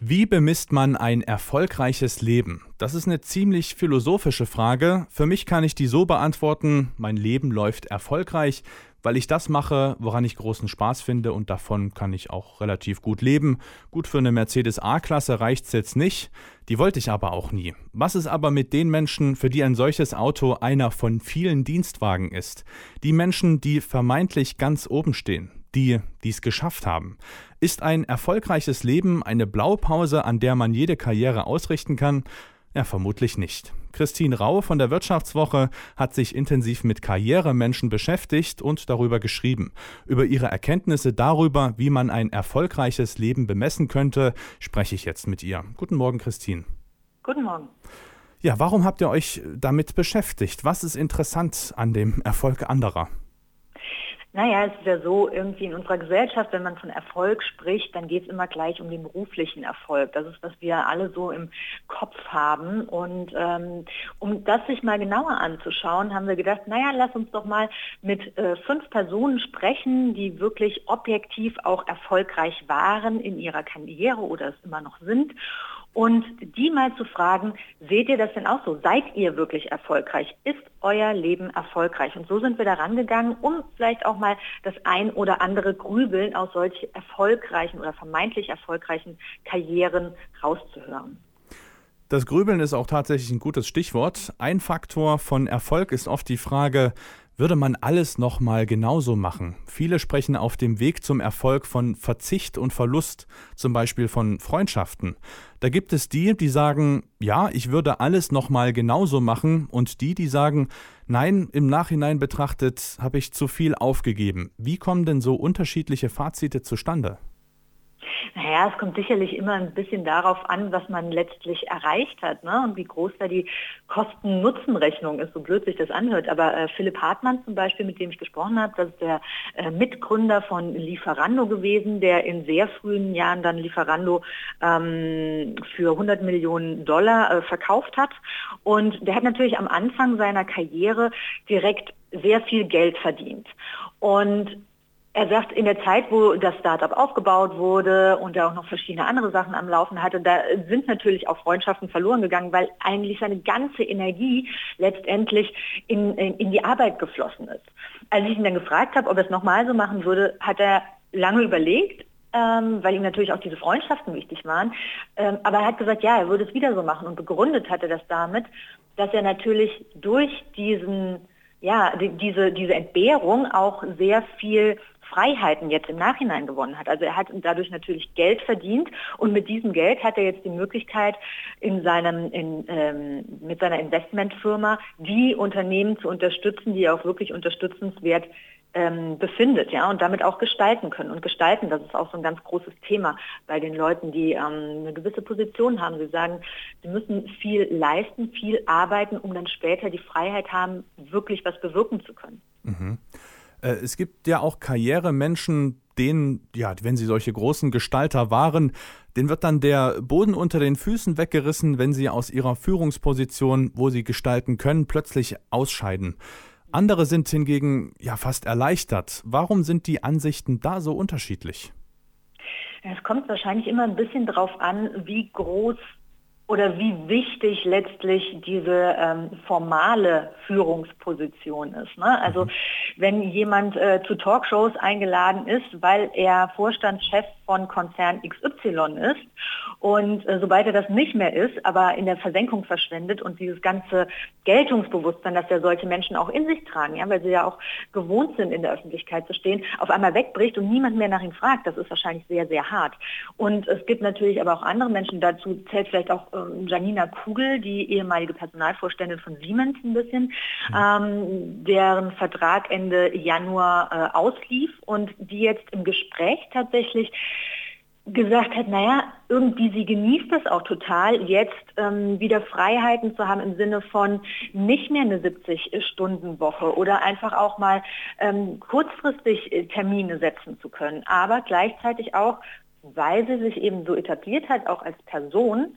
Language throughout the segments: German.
Wie bemisst man ein erfolgreiches Leben? Das ist eine ziemlich philosophische Frage. Für mich kann ich die so beantworten, mein Leben läuft erfolgreich, weil ich das mache, woran ich großen Spaß finde und davon kann ich auch relativ gut leben. Gut für eine Mercedes A-Klasse reicht es jetzt nicht, die wollte ich aber auch nie. Was ist aber mit den Menschen, für die ein solches Auto einer von vielen Dienstwagen ist? Die Menschen, die vermeintlich ganz oben stehen, die dies geschafft haben. Ist ein erfolgreiches Leben eine Blaupause, an der man jede Karriere ausrichten kann? Ja, vermutlich nicht. Christine Rau von der Wirtschaftswoche hat sich intensiv mit Karrieremenschen beschäftigt und darüber geschrieben. Über ihre Erkenntnisse darüber, wie man ein erfolgreiches Leben bemessen könnte, spreche ich jetzt mit ihr. Guten Morgen, Christine. Guten Morgen. Ja, warum habt ihr euch damit beschäftigt? Was ist interessant an dem Erfolg anderer? Naja, es ist ja so, irgendwie in unserer Gesellschaft, wenn man von Erfolg spricht, dann geht es immer gleich um den beruflichen Erfolg. Das ist, was wir alle so im Kopf haben. Und ähm, um das sich mal genauer anzuschauen, haben wir gedacht, naja, lass uns doch mal mit äh, fünf Personen sprechen, die wirklich objektiv auch erfolgreich waren in ihrer Karriere oder es immer noch sind und die mal zu fragen, seht ihr das denn auch so? Seid ihr wirklich erfolgreich? Ist euer Leben erfolgreich? Und so sind wir da rangegangen, um vielleicht auch mal das ein oder andere Grübeln aus solch erfolgreichen oder vermeintlich erfolgreichen Karrieren rauszuhören. Das Grübeln ist auch tatsächlich ein gutes Stichwort. Ein Faktor von Erfolg ist oft die Frage, würde man alles nochmal genauso machen? Viele sprechen auf dem Weg zum Erfolg von Verzicht und Verlust, zum Beispiel von Freundschaften. Da gibt es die, die sagen, ja, ich würde alles nochmal genauso machen, und die, die sagen, nein, im Nachhinein betrachtet habe ich zu viel aufgegeben. Wie kommen denn so unterschiedliche Fazite zustande? Naja, es kommt sicherlich immer ein bisschen darauf an, was man letztlich erreicht hat ne? und wie groß da die Kosten-Nutzen-Rechnung ist, so blöd sich das anhört. Aber äh, Philipp Hartmann zum Beispiel, mit dem ich gesprochen habe, das ist der äh, Mitgründer von Lieferando gewesen, der in sehr frühen Jahren dann Lieferando ähm, für 100 Millionen Dollar äh, verkauft hat. Und der hat natürlich am Anfang seiner Karriere direkt sehr viel Geld verdient. Und er sagt, in der Zeit, wo das Startup aufgebaut wurde und er auch noch verschiedene andere Sachen am Laufen hatte, da sind natürlich auch Freundschaften verloren gegangen, weil eigentlich seine ganze Energie letztendlich in, in, in die Arbeit geflossen ist. Als ich ihn dann gefragt habe, ob er es nochmal so machen würde, hat er lange überlegt, ähm, weil ihm natürlich auch diese Freundschaften wichtig waren. Ähm, aber er hat gesagt, ja, er würde es wieder so machen und begründet hatte das damit, dass er natürlich durch diesen ja, die, diese, diese Entbehrung auch sehr viel Freiheiten jetzt im Nachhinein gewonnen hat. Also er hat dadurch natürlich Geld verdient und mit diesem Geld hat er jetzt die Möglichkeit, in seinem, in, ähm, mit seiner Investmentfirma die Unternehmen zu unterstützen, die er auch wirklich unterstützenswert ähm, befindet, ja, und damit auch gestalten können. Und gestalten, das ist auch so ein ganz großes Thema bei den Leuten, die ähm, eine gewisse Position haben. Sie sagen, sie müssen viel leisten, viel arbeiten, um dann später die Freiheit haben, wirklich was bewirken zu können. Mhm. Äh, es gibt ja auch Karrieremenschen, denen, ja, wenn sie solche großen Gestalter waren, denen wird dann der Boden unter den Füßen weggerissen, wenn sie aus ihrer Führungsposition, wo sie gestalten können, plötzlich ausscheiden. Andere sind hingegen ja fast erleichtert. Warum sind die Ansichten da so unterschiedlich? Es kommt wahrscheinlich immer ein bisschen darauf an, wie groß oder wie wichtig letztlich diese ähm, formale Führungsposition ist. Ne? Also mhm. wenn jemand äh, zu Talkshows eingeladen ist, weil er Vorstandschef von Konzern XY ist und äh, sobald er das nicht mehr ist, aber in der Versenkung verschwendet und dieses ganze Geltungsbewusstsein, das ja solche Menschen auch in sich tragen, ja, weil sie ja auch gewohnt sind, in der Öffentlichkeit zu stehen, auf einmal wegbricht und niemand mehr nach ihm fragt, das ist wahrscheinlich sehr, sehr hart. Und es gibt natürlich aber auch andere Menschen, dazu zählt vielleicht auch ähm, Janina Kugel, die ehemalige Personalvorständin von Siemens ein bisschen, mhm. ähm, deren Vertrag Ende Januar äh, auslief und die jetzt im Gespräch tatsächlich gesagt hat, naja, irgendwie sie genießt es auch total, jetzt ähm, wieder Freiheiten zu haben im Sinne von nicht mehr eine 70-Stunden-Woche oder einfach auch mal ähm, kurzfristig äh, Termine setzen zu können, aber gleichzeitig auch, weil sie sich eben so etabliert hat, auch als Person,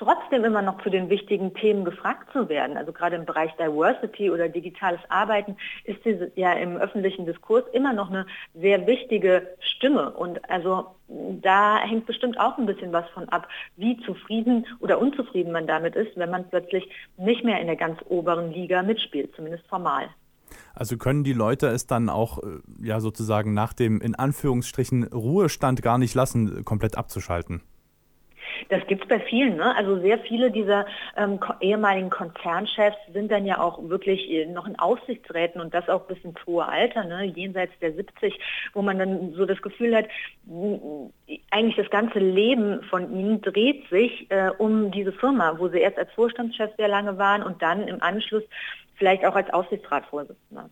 trotzdem immer noch zu den wichtigen Themen gefragt zu werden. Also gerade im Bereich Diversity oder digitales Arbeiten ist sie ja im öffentlichen Diskurs immer noch eine sehr wichtige Stimme. Und also da hängt bestimmt auch ein bisschen was von ab, wie zufrieden oder unzufrieden man damit ist, wenn man plötzlich nicht mehr in der ganz oberen Liga mitspielt, zumindest formal. Also können die Leute es dann auch äh, ja sozusagen nach dem in Anführungsstrichen Ruhestand gar nicht lassen, komplett abzuschalten? Das gibt es bei vielen. Ne? Also sehr viele dieser ähm, ehemaligen Konzernchefs sind dann ja auch wirklich äh, noch in Aufsichtsräten und das auch bis ins hohe Alter, ne? jenseits der 70, wo man dann so das Gefühl hat, eigentlich das ganze Leben von ihnen dreht sich äh, um diese Firma, wo sie erst als Vorstandschef sehr lange waren und dann im Anschluss vielleicht auch als Aufsichtsratsvorsitzender.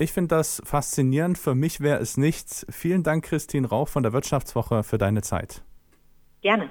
Ich finde das faszinierend. Für mich wäre es nichts. Vielen Dank, Christine Rauch von der Wirtschaftswoche, für deine Zeit. Gerne.